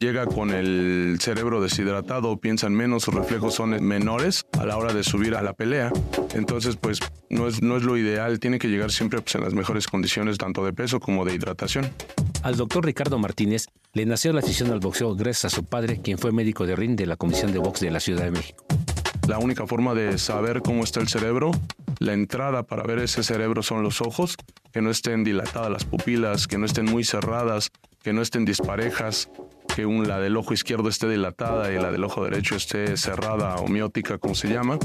Llega con el cerebro deshidratado, piensan menos, sus reflejos son menores a la hora de subir a la pelea. Entonces, pues no es, no es lo ideal, tiene que llegar siempre pues, en las mejores condiciones, tanto de peso como de hidratación. Al doctor Ricardo Martínez le nació la afición al boxeo gracias a su padre, quien fue médico de ring de la Comisión de Box de la Ciudad de México. La única forma de saber cómo está el cerebro, la entrada para ver ese cerebro son los ojos, que no estén dilatadas las pupilas, que no estén muy cerradas, que no estén disparejas, que un, la del ojo izquierdo esté dilatada y la del ojo derecho esté cerrada o miótica, como se llama.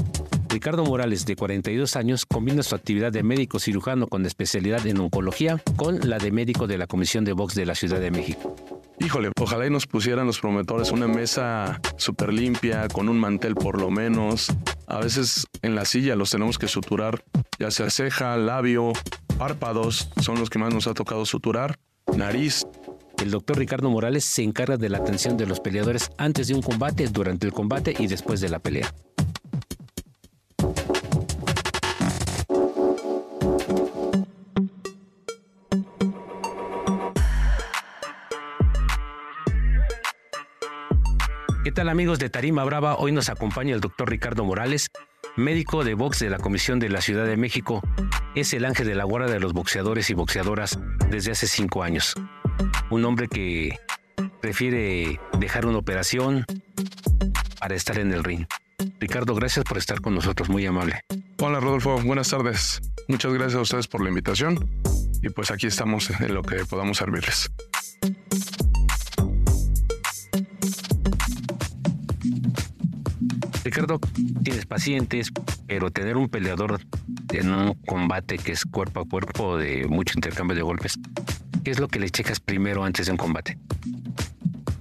Ricardo Morales, de 42 años, combina su actividad de médico cirujano con especialidad en oncología con la de médico de la Comisión de Box de la Ciudad de México. Híjole, ojalá y nos pusieran los promotores una mesa súper limpia, con un mantel por lo menos. A veces en la silla los tenemos que suturar, ya sea ceja, labio, párpados, son los que más nos ha tocado suturar, nariz. El doctor Ricardo Morales se encarga de la atención de los peleadores antes de un combate, durante el combate y después de la pelea. ¿Qué tal amigos de Tarima Brava? Hoy nos acompaña el doctor Ricardo Morales, médico de box de la Comisión de la Ciudad de México. Es el ángel de la guarda de los boxeadores y boxeadoras desde hace cinco años. Un hombre que prefiere dejar una operación para estar en el ring. Ricardo, gracias por estar con nosotros, muy amable. Hola Rodolfo, buenas tardes. Muchas gracias a ustedes por la invitación y pues aquí estamos en lo que podamos servirles. Ricardo, tienes pacientes, pero tener un peleador en un combate que es cuerpo a cuerpo de mucho intercambio de golpes, ¿qué es lo que le checas primero antes de un combate?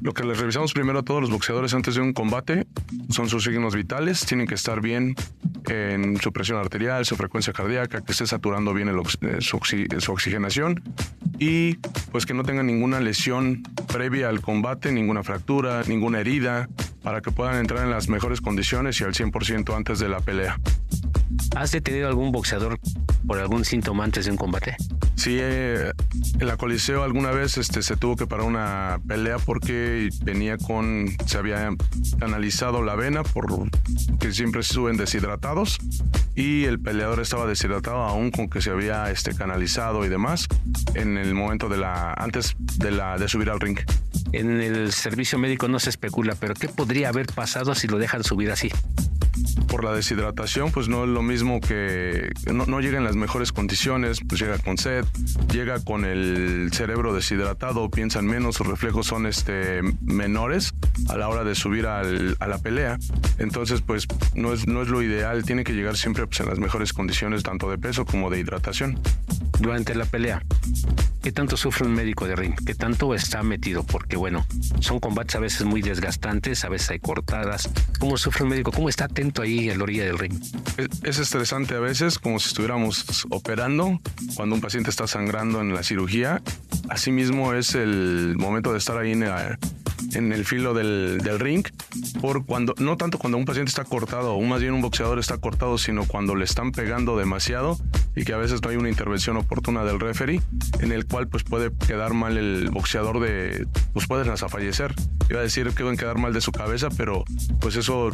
Lo que les revisamos primero a todos los boxeadores antes de un combate son sus signos vitales, tienen que estar bien en su presión arterial, su frecuencia cardíaca, que esté saturando bien eh, su, su oxigenación y pues que no tengan ninguna lesión previa al combate, ninguna fractura, ninguna herida, para que puedan entrar en las mejores condiciones y al 100% antes de la pelea. ¿Has detenido algún boxeador por algún síntoma antes de un combate? Sí, eh, en la Coliseo alguna vez este, se tuvo que parar una pelea porque venía con, se había analizado la vena por que siempre suben deshidratados y el peleador estaba deshidratado aún con que se había este, canalizado y demás en el momento de la, antes de, subir al ring. En el servicio médico no se especula, pero ¿qué podría haber pasado si lo dejan subir así? Por la deshidratación, pues no es lo mismo que no, llega en las mejores condiciones, pues llega con sed, llega con el cerebro deshidratado, piensan menos, sus reflejos son este, menores a la hora de subir a la pelea. Entonces, pues no es, no es lo ideal, tiene que llegar siempre pues, en las mejores condiciones, tanto de peso como de hidratación. Durante la pelea, ¿qué tanto sufre un médico de ring? ¿Qué tanto está metido? Porque bueno, son combates a veces muy desgastantes, a veces hay cortadas. ¿Cómo sufre un médico? ¿Cómo está atento ahí a la orilla del ring? Es, estresante a veces, como si estuviéramos operando, cuando un paciente está sangrando en la cirugía. Asimismo es el momento de estar ahí en, en el filo del, del, ring, por cuando, no tanto cuando un paciente está cortado, o más bien un boxeador está cortado, sino cuando le están pegando demasiado, y que a veces no hay una intervención oportuna del referee en el cual pues puede quedar mal el boxeador de pues pueden hasta fallecer. Iba a decir que pueden quedar mal de su cabeza pero pues eso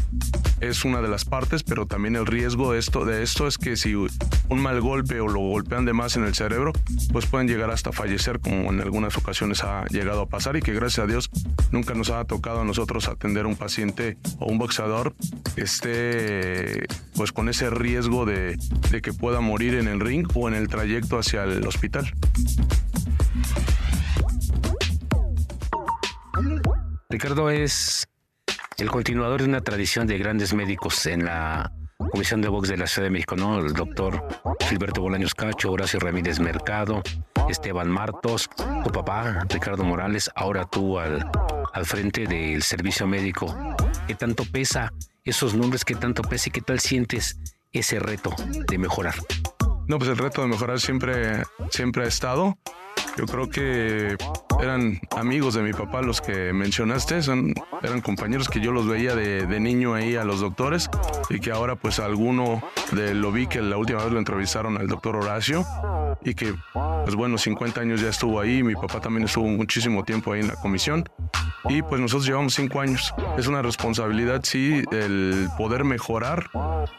es una de las partes pero también el riesgo de esto de esto es que si un mal golpe o lo golpean de más en el cerebro pues pueden llegar hasta fallecer como en algunas ocasiones ha llegado a pasar y que gracias a Dios nunca nos ha tocado a nosotros atender a un paciente o un boxeador que esté pues con ese riesgo de, de que pueda morir en el ring o en el trayecto hacia el hospital. Ricardo es el continuador de una tradición de grandes médicos en la Comisión de Box de la Ciudad de México, ¿no? El doctor Gilberto Bolaños Cacho, Horacio Ramírez Mercado, Esteban Martos, tu papá, Ricardo Morales, ahora tú al, al frente del servicio médico. ¿Qué tanto pesa esos nombres? ¿Qué tanto pesa y qué tal sientes ese reto de mejorar? No, pues el reto de mejorar siempre, siempre ha estado. Yo creo que eran amigos de mi papá los que mencionaste, son, eran compañeros que yo los veía de, de, niño ahí a los doctores y que ahora pues alguno de lo vi que la última vez lo entrevistaron al doctor Horacio y que pues bueno, 50 años ya estuvo ahí, mi papá también estuvo muchísimo tiempo ahí en la comisión y pues nosotros llevamos 5 años. Es una responsabilidad, sí, el poder mejorar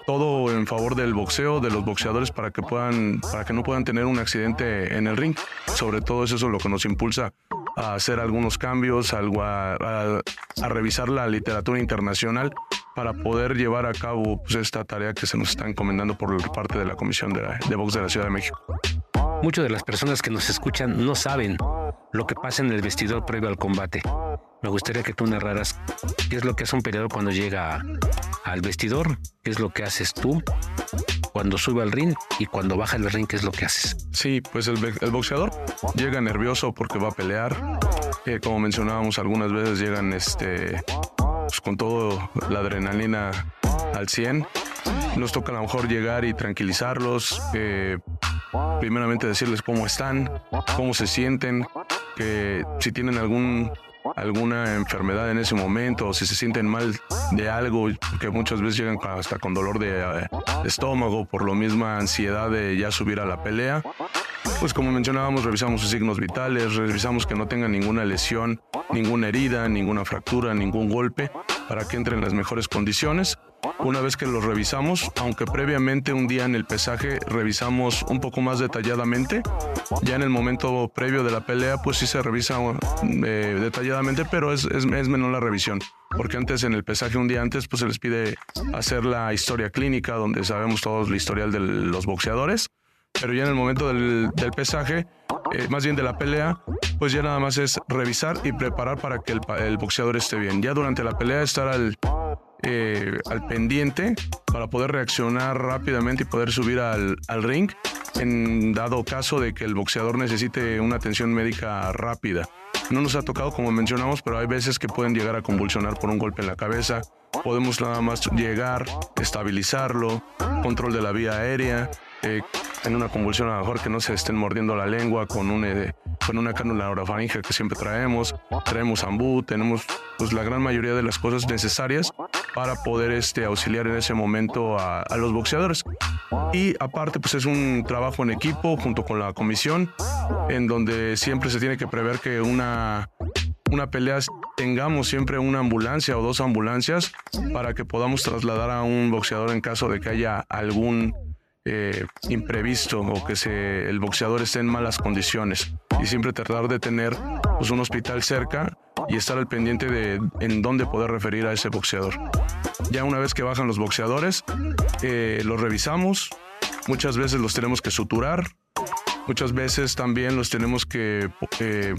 todo en favor del boxeo, de los boxeadores para que puedan, para que no puedan tener un accidente en el ring. Sobre todo eso es lo que nos impulsa a hacer algunos cambios, algo a, a, a revisar la literatura internacional para poder llevar a cabo pues, esta tarea que se nos está encomendando por parte de la Comisión de, la, de Box de la Ciudad de México. Muchas de las personas que nos escuchan no saben lo que pasa en el vestidor previo al combate. Me gustaría que tú narraras qué es lo que hace un peleador cuando llega al vestidor, qué es lo que haces tú cuando sube al ring y cuando baja el ring, qué es lo que haces. Sí, pues el, el boxeador llega nervioso porque va a pelear. Eh, como mencionábamos algunas veces, llegan este, pues, con toda la adrenalina al 100. Nos toca a lo mejor llegar y tranquilizarlos, eh, primeramente decirles cómo están, cómo se sienten, que si tienen algún alguna enfermedad en ese momento o si se sienten mal de algo, que muchas veces llegan hasta con dolor de, de estómago por la misma ansiedad de ya subir a la pelea. Pues como mencionábamos, revisamos sus signos vitales, revisamos que no tengan ninguna lesión, ninguna herida, ninguna fractura, ningún golpe, para que entren en las mejores condiciones. Una vez que los revisamos, aunque previamente un día en el pesaje revisamos un poco más detalladamente, ya en el momento previo de la pelea, pues sí se revisa eh, detalladamente, pero es, es, menor la revisión porque antes en el pesaje un día antes pues se les pide hacer la historia clínica donde sabemos todos la historial de los boxeadores pero ya en el momento del pesaje, eh, más bien de la pelea, pues ya nada más es revisar y preparar para que el, el boxeador esté bien. Ya durante la pelea estar al, eh, al pendiente para poder reaccionar rápidamente y poder subir al, al ring en dado caso de que el boxeador necesite una atención médica rápida. No nos ha tocado, como mencionamos, pero hay veces que pueden llegar a convulsionar por un golpe en la cabeza. Podemos nada más llegar, estabilizarlo, control de la vía aérea, eh, en una convulsión a lo mejor que no se estén mordiendo la lengua con, un, eh, con una cánula orofaringe que siempre traemos, traemos ambú, tenemos pues la gran mayoría de las cosas necesarias para poder este, auxiliar en ese momento a, a, los boxeadores. Y aparte pues es un trabajo en equipo junto con la comisión en donde siempre se tiene que prever que una una pelea tengamos siempre una ambulancia o dos ambulancias para que podamos trasladar a un boxeador en caso de que haya algún eh, imprevisto o que el boxeador esté en malas condiciones y siempre tratar de tener pues, un hospital cerca y estar al pendiente de en dónde poder referir a ese boxeador. Ya una vez que bajan los boxeadores, eh, los revisamos, muchas veces los tenemos que suturar, muchas veces también los tenemos que eh,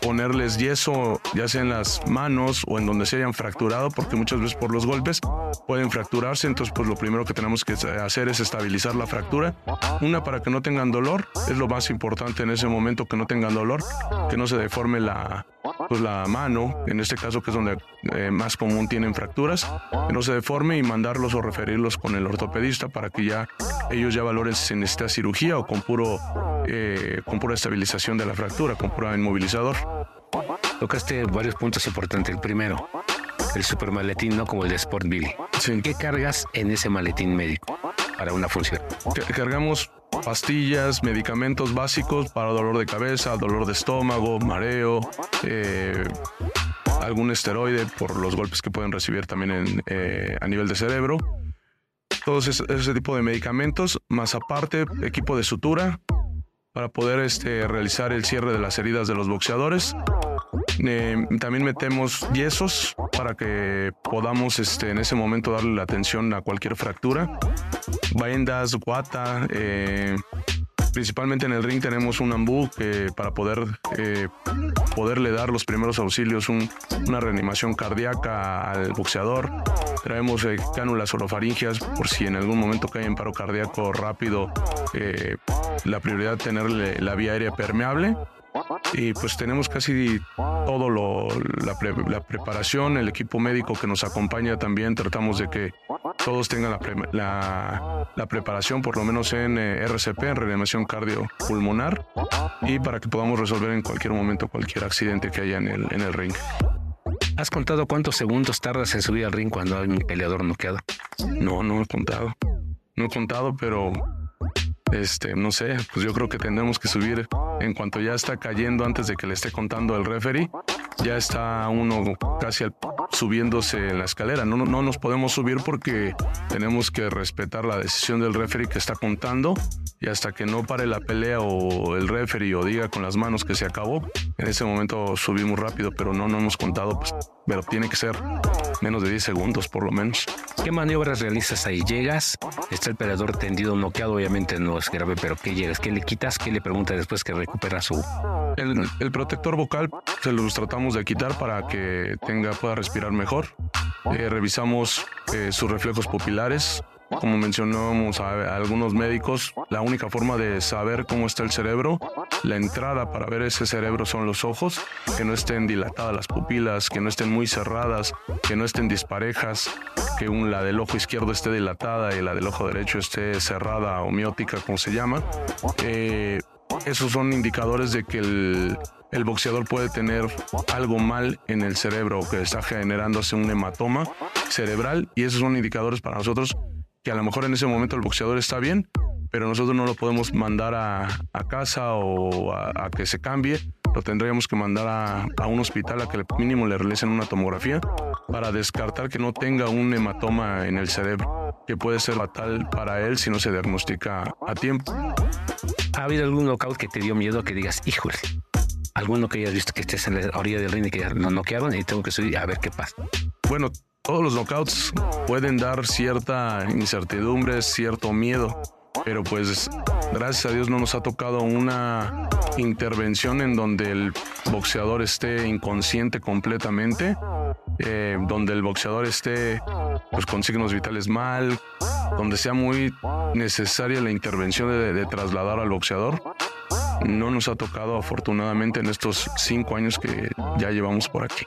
ponerles yeso, ya sea en las manos o en donde se hayan fracturado, porque muchas veces por los golpes pueden fracturarse. Entonces, pues lo primero que tenemos que hacer es estabilizar la fractura. Una, para que no tengan dolor, es lo más importante en ese momento, que no tengan dolor, que no se deforme la, pues, la mano, en este caso que es donde eh, más común tienen fracturas, que no se deforme y mandarlos o referirlos con el ortopedista para que ya ellos ya valoren si necesita cirugía o con puro eh, con pura estabilización de la fractura, con pura inmovilizador. Tocaste varios puntos importantes. El primero, el super maletín, no como el de Sport Billy. Sí. ¿Qué cargas en ese maletín médico para una función? Cargamos pastillas, medicamentos básicos para dolor de cabeza, dolor de estómago, mareo, eh, algún esteroide por los golpes que pueden recibir también eh, a nivel de cerebro. Todos ese, tipo de medicamentos, más aparte equipo de sutura para poder este, realizar el cierre de las heridas de los boxeadores. Eh, también metemos yesos para que podamos este, en ese momento darle la atención a cualquier fractura. Vendas, guata, eh, principalmente en el ring tenemos un ambú que para poder eh, poderle dar los primeros auxilios, una reanimación cardíaca al boxeador. Traemos eh, cánulas orofaringias por si en algún momento cae en paro cardíaco rápido. Eh, la prioridad tenerle la vía aérea permeable y pues tenemos casi todo lo, la, preparación, el equipo médico que nos acompaña también, tratamos de que todos tengan la, la, preparación, por lo menos en eh, RCP, en reanimación cardiopulmonar, y para que podamos resolver en cualquier momento cualquier accidente que haya en el, en el ring. ¿Has contado cuántos segundos tardas en subir al ring cuando hay un peleador noqueado? No, no he contado. No he contado, pero este, no sé, pues yo creo que tendremos que subir en cuanto ya está cayendo antes de que le esté contando el referee, ya está uno casi subiéndose en la escalera. No, no nos podemos subir porque tenemos que respetar la decisión del referee que está contando y hasta que no pare la pelea o el referee o diga con las manos que se acabó, en ese momento subimos rápido, pero no, no hemos contado, pues, pero tiene que ser menos de 10 segundos por lo menos. ¿Qué maniobras realizas ahí? ¿Llegas? Está el peleador tendido, noqueado, obviamente no es grave, pero ¿qué llegas? ¿Qué le quitas? ¿Qué le pregunta después que recupera su... El, protector vocal se los tratamos de quitar para que tenga, pueda respirar mejor. Eh, revisamos eh, sus reflejos pupilares, como mencionamos a, algunos médicos, la única forma de saber cómo está el cerebro, la entrada para ver ese cerebro son los ojos, que no estén dilatadas las pupilas, que no estén muy cerradas, que no estén disparejas, que un, la del ojo izquierdo esté dilatada y la del ojo derecho esté cerrada o miótica, como se llama. Eh, esos son indicadores de que el, boxeador puede tener algo mal en el cerebro que está generándose un hematoma cerebral y esos son indicadores para nosotros que a lo mejor en ese momento el boxeador está bien, pero nosotros no lo podemos mandar a, casa o a, que se cambie. Lo tendríamos que mandar a, un hospital a que mínimo le realicen una tomografía para descartar que no tenga un hematoma en el cerebro, que puede ser fatal para él si no se diagnostica a tiempo. ¿Ha habido algún knockout que te dio miedo que digas, híjole, alguno que hayas visto que estés en la orilla del ring y que no noquearon y tengo que subir a ver qué pasa? Bueno, todos los knockouts pueden dar cierta incertidumbre, cierto miedo, pero pues gracias a Dios no nos ha tocado una intervención en donde el boxeador esté inconsciente completamente, eh, donde el boxeador esté pues, con signos vitales mal, donde sea muy necesaria la intervención de trasladar al boxeador. No nos ha tocado afortunadamente en estos cinco años que ya llevamos por aquí.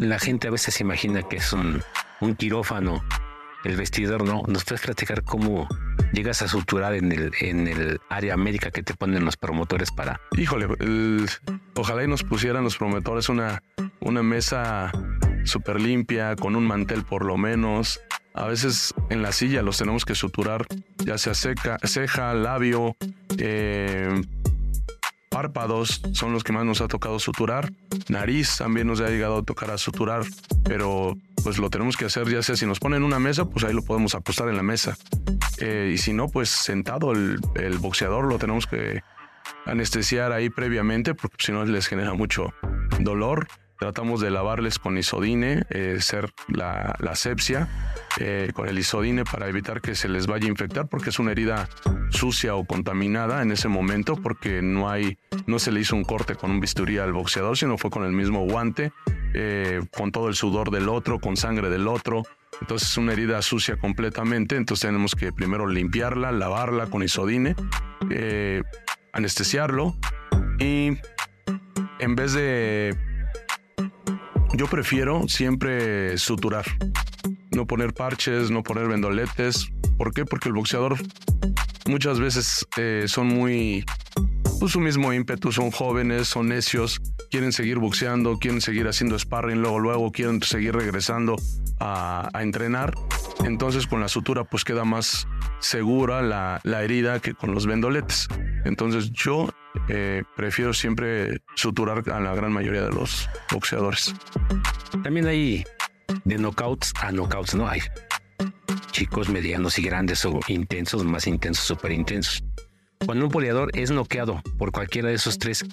La gente a veces imagina que es un, un quirófano, el vestidor, ¿no? ¿Nos puedes platicar cómo llegas a suturar en el, en el área médica que te ponen los promotores para... Híjole, ojalá y nos pusieran los promotores una, una mesa súper limpia, con un mantel por lo menos. A veces en la silla los tenemos que suturar, ya sea seca, ceja, labio, eh, párpados son los que más nos ha tocado suturar. Nariz también nos ha llegado a tocar a suturar, pero pues lo tenemos que hacer ya sea si nos ponen una mesa, pues ahí lo podemos acostar en la mesa. Eh, y si no, pues sentado el, boxeador lo tenemos que anestesiar ahí previamente, porque si no les genera mucho dolor. Tratamos de lavarles con isodine, eh, ser la, la sepsia, eh, con el isodine para evitar que se les vaya a infectar, porque es una herida sucia o contaminada en ese momento, porque no hay, no se le hizo un corte con un bisturí al boxeador, sino fue con el mismo guante, eh, con todo el sudor del otro, con sangre del otro. Entonces es una herida sucia completamente, entonces tenemos que primero limpiarla, lavarla con isodine, anestesiarlo y en vez de yo prefiero siempre suturar, no poner parches, no poner vendoletes. ¿Por qué? Porque el boxeador muchas veces eh, son muy, pues su mismo ímpetu, son jóvenes, son necios, quieren seguir boxeando, quieren seguir haciendo sparring, luego, luego quieren seguir regresando a, entrenar. Entonces con la sutura pues queda más segura la, la herida que con los vendoletes. Entonces yo eh, prefiero siempre suturar a la gran mayoría de los boxeadores. También hay de knockouts a knockouts, ¿no? Hay chicos medianos y grandes o intensos, más intensos, súper intensos. Cuando un peleador es noqueado por cualquiera de esos tres,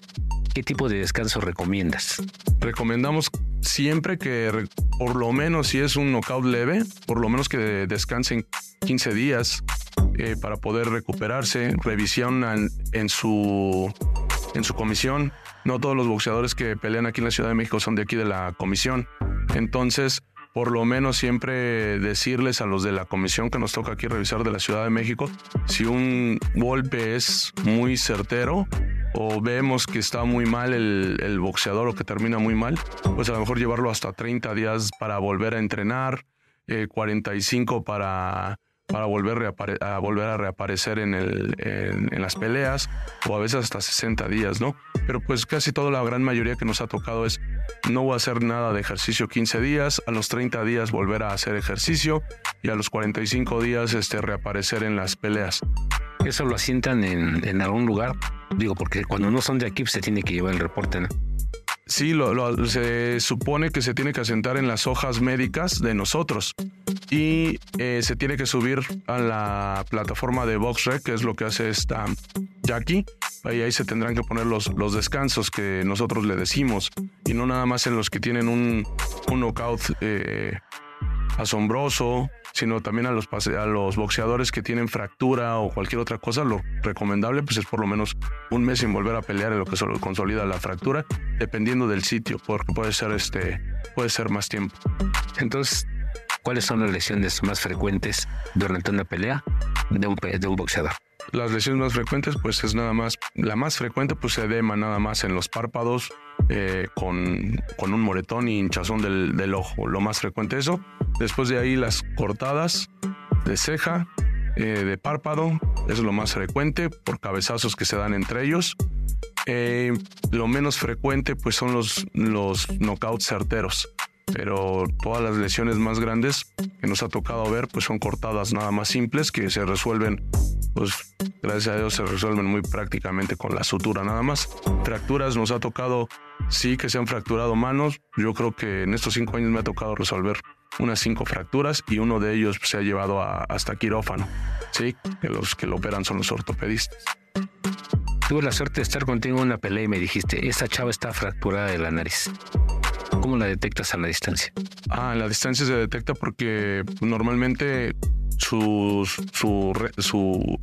¿qué tipo de descanso recomiendas? Recomendamos siempre que, por lo menos si es un knockout leve, por lo menos que descansen 15 días eh, para poder recuperarse, revisión en, su, en su comisión. No todos los boxeadores que pelean aquí en la Ciudad de México son de aquí de la comisión. Entonces, por lo menos siempre decirles a los de la comisión que nos toca aquí revisar de la Ciudad de México si un golpe es muy certero o vemos que está muy mal el, boxeador o que termina muy mal, pues a lo mejor llevarlo hasta 30 días para volver a entrenar, 45 eh, para para volver a, volver a reaparecer en, el, en, las peleas o a veces hasta 60 días, ¿no? Pero pues casi toda la gran mayoría que nos ha tocado es no voy a hacer nada de ejercicio 15 días, a los 30 días volver a hacer ejercicio y a los 45 días este, reaparecer en las peleas. ¿Eso lo asientan en, algún lugar? Digo, porque cuando no son de aquí pues, se tiene que llevar el reporte. Sí, lo, se supone que se tiene que asentar en las hojas médicas de nosotros y eh, se tiene que subir a la plataforma de VoxRec, que es lo que hace esta Jackie. Ahí, ahí se tendrán que poner los, los descansos que nosotros le decimos y no nada más en los que tienen un, un knockout eh, asombroso sino también a los, a los boxeadores que tienen fractura o cualquier otra cosa, lo recomendable pues es por lo menos un mes sin volver a pelear en lo que solo consolida la fractura, dependiendo del sitio, porque puede ser, este, puede ser más tiempo. Entonces, ¿cuáles son las lesiones más frecuentes durante una pelea de un, de un boxeador? Las lesiones más frecuentes, pues es nada más, la más frecuente, pues se edema nada más en los párpados, eh, con, con, un moretón y hinchazón del, del, ojo. Lo más frecuente eso. Después de ahí las cortadas de ceja, eh, de párpado, es lo más frecuente por cabezazos que se dan entre ellos. Eh, lo menos frecuente pues son los, los knockouts certeros pero todas las lesiones más grandes que nos ha tocado ver pues son cortadas nada más simples que se resuelven pues gracias a Dios se resuelven muy prácticamente con la sutura nada más. Fracturas nos ha tocado sí que se han fracturado manos. Yo creo que en estos cinco años me ha tocado resolver unas cinco fracturas y uno de ellos se ha llevado hasta quirófano sí que los que lo operan son los ortopedistas. Tuve la suerte de estar contigo en una pelea y me dijiste, esta chava está fracturada de la nariz. ¿Cómo la detectas a la distancia? Ah, la distancia se detecta porque normalmente su, su, su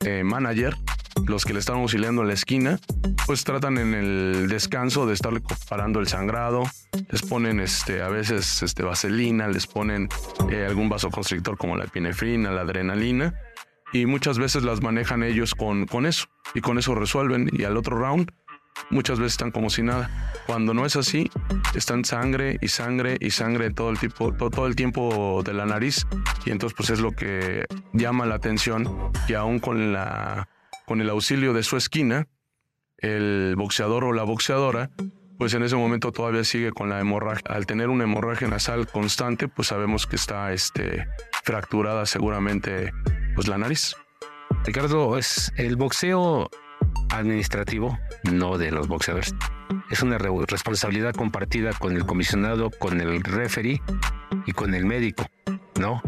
eh, manager, los que le están auxiliando en la esquina, pues tratan en el descanso de estarle parando el sangrado, les ponen este, a veces este, vaselina, les ponen eh, algún vasoconstrictor como la epinefrina, la adrenalina, y muchas veces las manejan ellos con, con eso, y con eso resuelven, y al otro round muchas veces están como si nada. Cuando no es así, están sangre y sangre y sangre todo el, tipo, todo, el tiempo de la nariz. Y entonces pues es lo que llama la atención que aún con, la, con el auxilio de su esquina, el boxeador o la boxeadora, pues en ese momento todavía sigue con la hemorragia. Al tener una hemorragia nasal constante, pues sabemos que está este, fracturada seguramente pues la nariz. Ricardo, es el boxeo administrativo, no de los boxeadores. Es una responsabilidad compartida con el comisionado, con el referee y con el médico, ¿no?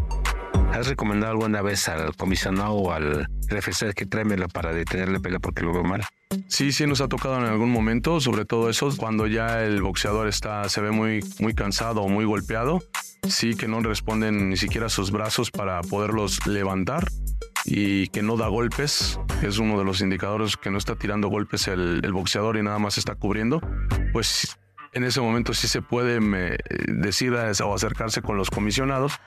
¿Has recomendado alguna vez al comisionado o al referee que tráemela para detenerle pelea porque lo veo mal? Sí, sí nos ha tocado en algún momento, sobre todo eso cuando ya el boxeador está se ve muy muy cansado o muy golpeado, sí que no responden ni siquiera sus brazos para poderlos levantar y que no da golpes, es uno de los indicadores que no está tirando golpes el, boxeador y nada más está cubriendo, pues en ese momento sí se puede decir o acercarse con los comisionados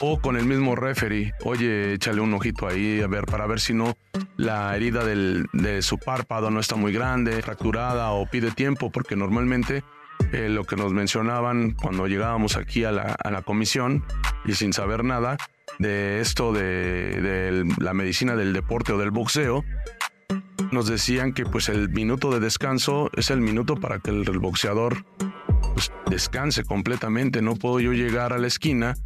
o con el mismo referee. Oye, échale un ojito ahí a ver para ver si no la herida de su párpado no está muy grande, fracturada o pide tiempo, porque normalmente eh, lo que nos mencionaban cuando llegábamos aquí a la, a la comisión y sin saber nada de esto de, de la medicina del deporte o del boxeo, nos decían que pues el minuto de descanso es el minuto para que el, boxeador pues, descanse completamente. No puedo yo llegar a la esquina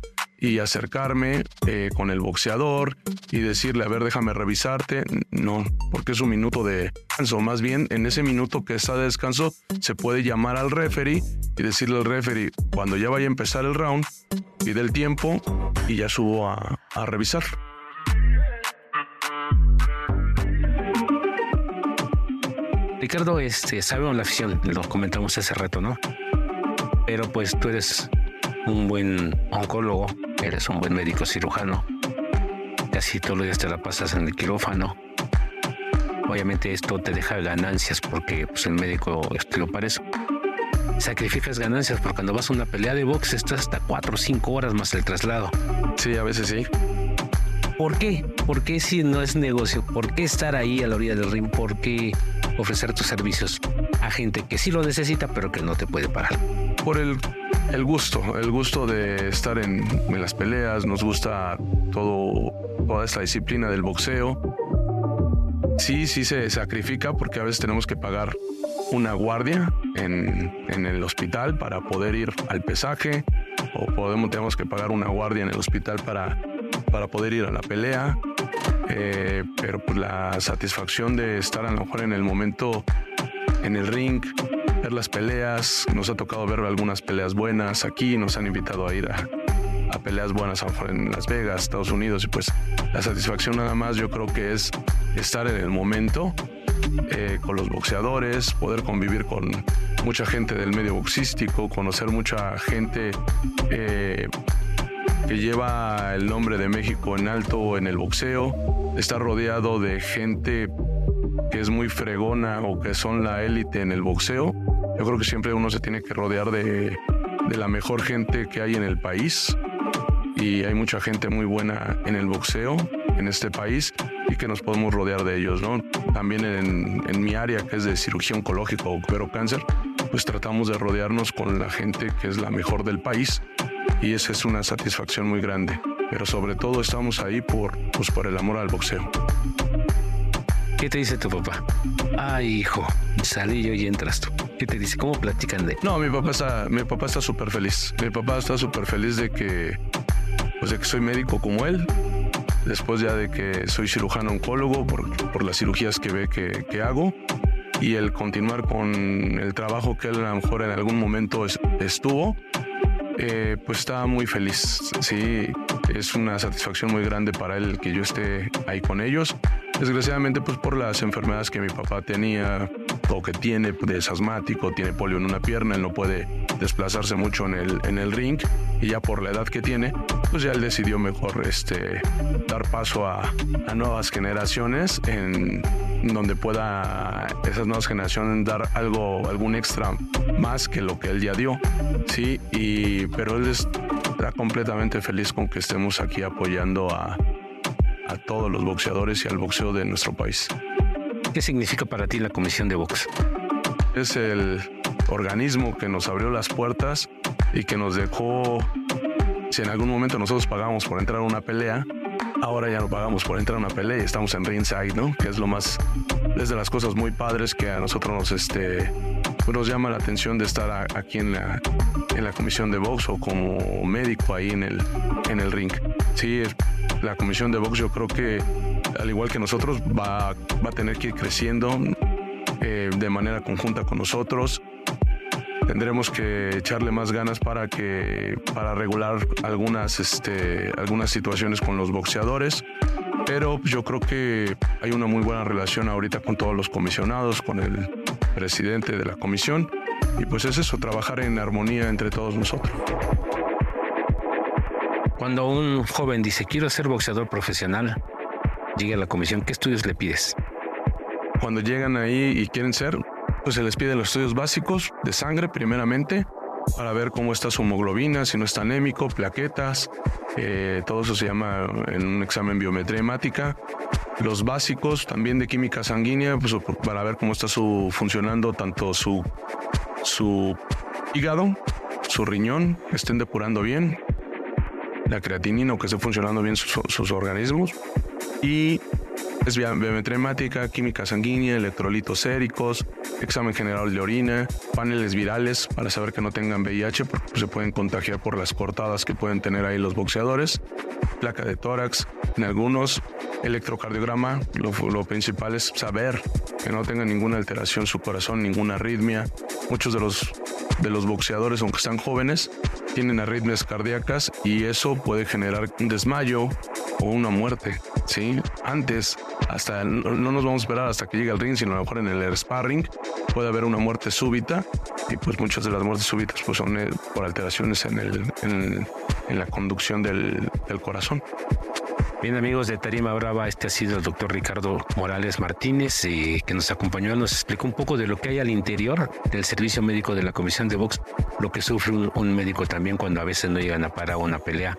y acercarme eh, con el boxeador y decirle, a ver, déjame revisarte. No, porque es un minuto de descanso. Más bien, en ese minuto que está de descanso, se puede llamar al referee y decirle al referee, cuando ya vaya a empezar el round, pide el tiempo y ya subo a, a revisar. Ricardo, este, sabemos la afición, lo comentamos hace rato, ¿no? Pero pues tú eres un buen oncólogo, eres un buen médico cirujano. Casi todos los días te la pasas en el quirófano. Obviamente esto te deja ganancias porque pues, el médico este, lo para eso. Sacrificas ganancias porque cuando vas a una pelea de box estás hasta 4 o 5 horas más el traslado. Sí, a veces sí. ¿Por qué? ¿Por qué si no es negocio? ¿Por qué estar ahí a la orilla del ring? ¿Por qué ofrecer tus servicios a gente que sí lo necesita pero que no te puede pagar? Por el, el gusto, el gusto de estar en, las peleas, nos gusta todo, toda esta disciplina del boxeo. Sí, sí se sacrifica porque a veces tenemos que pagar una guardia en, en el hospital para poder ir al pesaje o podemos, tenemos que pagar una guardia en el hospital para para poder ir a la pelea, eh, pero pues la satisfacción de estar a lo mejor en el momento en el ring, ver las peleas, nos ha tocado ver algunas peleas buenas aquí, nos han invitado a ir a, peleas buenas en Las Vegas, Estados Unidos, y pues la satisfacción nada más yo creo que es estar en el momento eh, con los boxeadores, poder convivir con mucha gente del medio boxístico, conocer mucha gente eh, que lleva el nombre de México en alto en el boxeo, está rodeado de gente que es muy fregona o que son la élite en el boxeo. Yo creo que siempre uno se tiene que rodear de, de la mejor gente que hay en el país y hay mucha gente muy buena en el boxeo en este país y que nos podemos rodear de ellos, ¿no? También en, en mi área que es de cirugía oncológica o cáncer, pues tratamos de rodearnos con la gente que es la mejor del país y esa es una satisfacción muy grande. Pero sobre todo estamos ahí por, pues, por el amor al boxeo. ¿Qué te dice tu papá? Ay, hijo, salí yo y entras tú. ¿Qué te dice? ¿Cómo platican de? No, mi papá está, mi papá está súper feliz. Mi papá está súper feliz de que, pues de que soy médico como él. Después ya de que soy cirujano oncólogo por, por las cirugías que ve que, que hago y el continuar con el trabajo que él a lo mejor en algún momento estuvo eh, pues estaba muy feliz. Sí, es una satisfacción muy grande para él que yo esté ahí con ellos. Desgraciadamente, pues por las enfermedades que mi papá tenía o que tiene, es asmático, tiene polio en una pierna, él no puede desplazarse mucho en el, en el ring y ya por la edad que tiene, pues ya él decidió mejor este, dar paso a, a nuevas generaciones en donde pueda esas nuevas generaciones dar algo, algún extra más que lo que él ya dio, sí, y, pero él está completamente feliz con que estemos aquí apoyando a, a todos los boxeadores y al boxeo de nuestro país. ¿Qué significa para ti la Comisión de Box? Es el organismo que nos abrió las puertas y que nos dejó, si en algún momento nosotros pagamos por entrar a una pelea, ahora ya no pagamos por entrar a una pelea y estamos en ringside, ¿no? Que es lo más, es de las cosas muy padres que a nosotros nos, este, nos llama la atención de estar aquí en la, en la comisión de box o como médico ahí en el, en el ring. Sí, la comisión de box yo creo que al igual que nosotros va, a tener que ir creciendo eh, de manera conjunta con nosotros. Tendremos que echarle más ganas para que para regular algunas este, algunas situaciones con los boxeadores pero yo creo que hay una muy buena relación ahorita con todos los comisionados, con el presidente de la comisión y pues es eso, trabajar en armonía entre todos nosotros. Cuando un joven dice quiero ser boxeador profesional, llega a la comisión, ¿qué estudios le pides? Cuando llegan ahí y quieren ser, pues se les pide los estudios básicos de sangre primeramente, para ver cómo está su hemoglobina, si no está anémico, plaquetas, eh, todo eso se llama en un examen biometría hemática. Los básicos también de química sanguínea, pues para ver cómo está su, funcionando tanto su, su hígado, su riñón, estén depurando bien, la creatinina o que esté funcionando bien sus, organismos. Y es biometría hemática, química sanguínea, electrolitos séricos, examen general de orina, paneles virales para saber que no tengan VIH porque se pueden contagiar por las cortadas que pueden tener ahí los boxeadores, placa de tórax, en algunos electrocardiograma, lo, principal es saber que no tenga ninguna alteración su corazón, ninguna arritmia. Muchos de los de los boxeadores, aunque están jóvenes, tienen arritmias cardíacas y eso puede generar un desmayo o una muerte. ¿sí? Antes, hasta no nos vamos a esperar hasta que llegue al ring, sino a lo mejor en el sparring puede haber una muerte súbita y pues muchas de las muertes súbitas pues son eh, por alteraciones en, el, en, la conducción del corazón. Bien amigos de Tarima Brava, este ha sido el doctor Ricardo Morales Martínez, eh, que nos acompañó, nos explicó un poco de lo que hay al interior del servicio médico de la Comisión de Box, lo que sufre un, médico también cuando a veces no llegan a parar una pelea.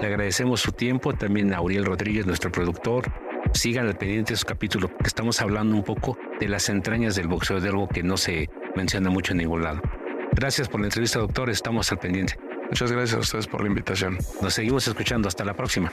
Le agradecemos su tiempo, también a Uriel Rodríguez, nuestro productor. Sigan al pendiente de su capítulo, porque estamos hablando un poco de las entrañas del boxeo, de algo que no se menciona mucho en ningún lado. Gracias por la entrevista, doctor. Estamos al pendiente. Muchas gracias a ustedes por la invitación. Nos seguimos escuchando. Hasta la próxima.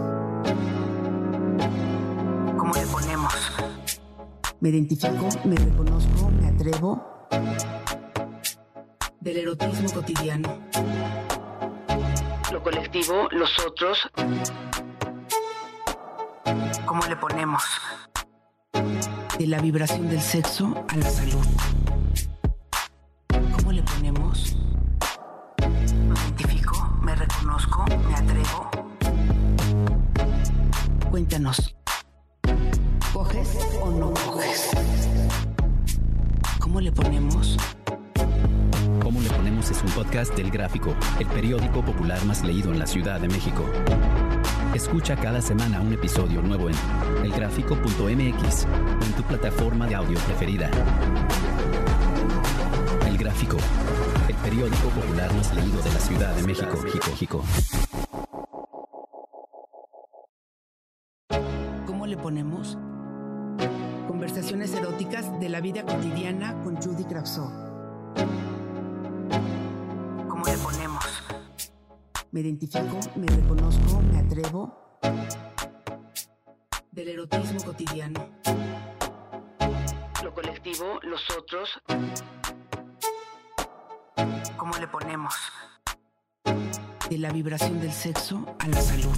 Me identifico, me reconozco, me atrevo. Del erotismo cotidiano. Lo colectivo, los otros. ¿Cómo le ponemos? De la vibración del sexo a la salud. ¿Cómo le ponemos? Me identifico, me reconozco, me atrevo. Cuéntanos. Podcast Gráfico, el periódico popular más leído en la Ciudad de México. Escucha cada semana un episodio nuevo en elgráfico.mx o en tu plataforma de audio preferida. El Gráfico, el periódico popular más leído de la Ciudad de México, México. ¿Cómo le ponemos? Conversaciones eróticas de la vida cotidiana con Judy Kravsov. Me identifico, me reconozco, me atrevo. Del erotismo cotidiano. Lo colectivo, los otros. ¿Cómo le ponemos? De la vibración del sexo a la salud.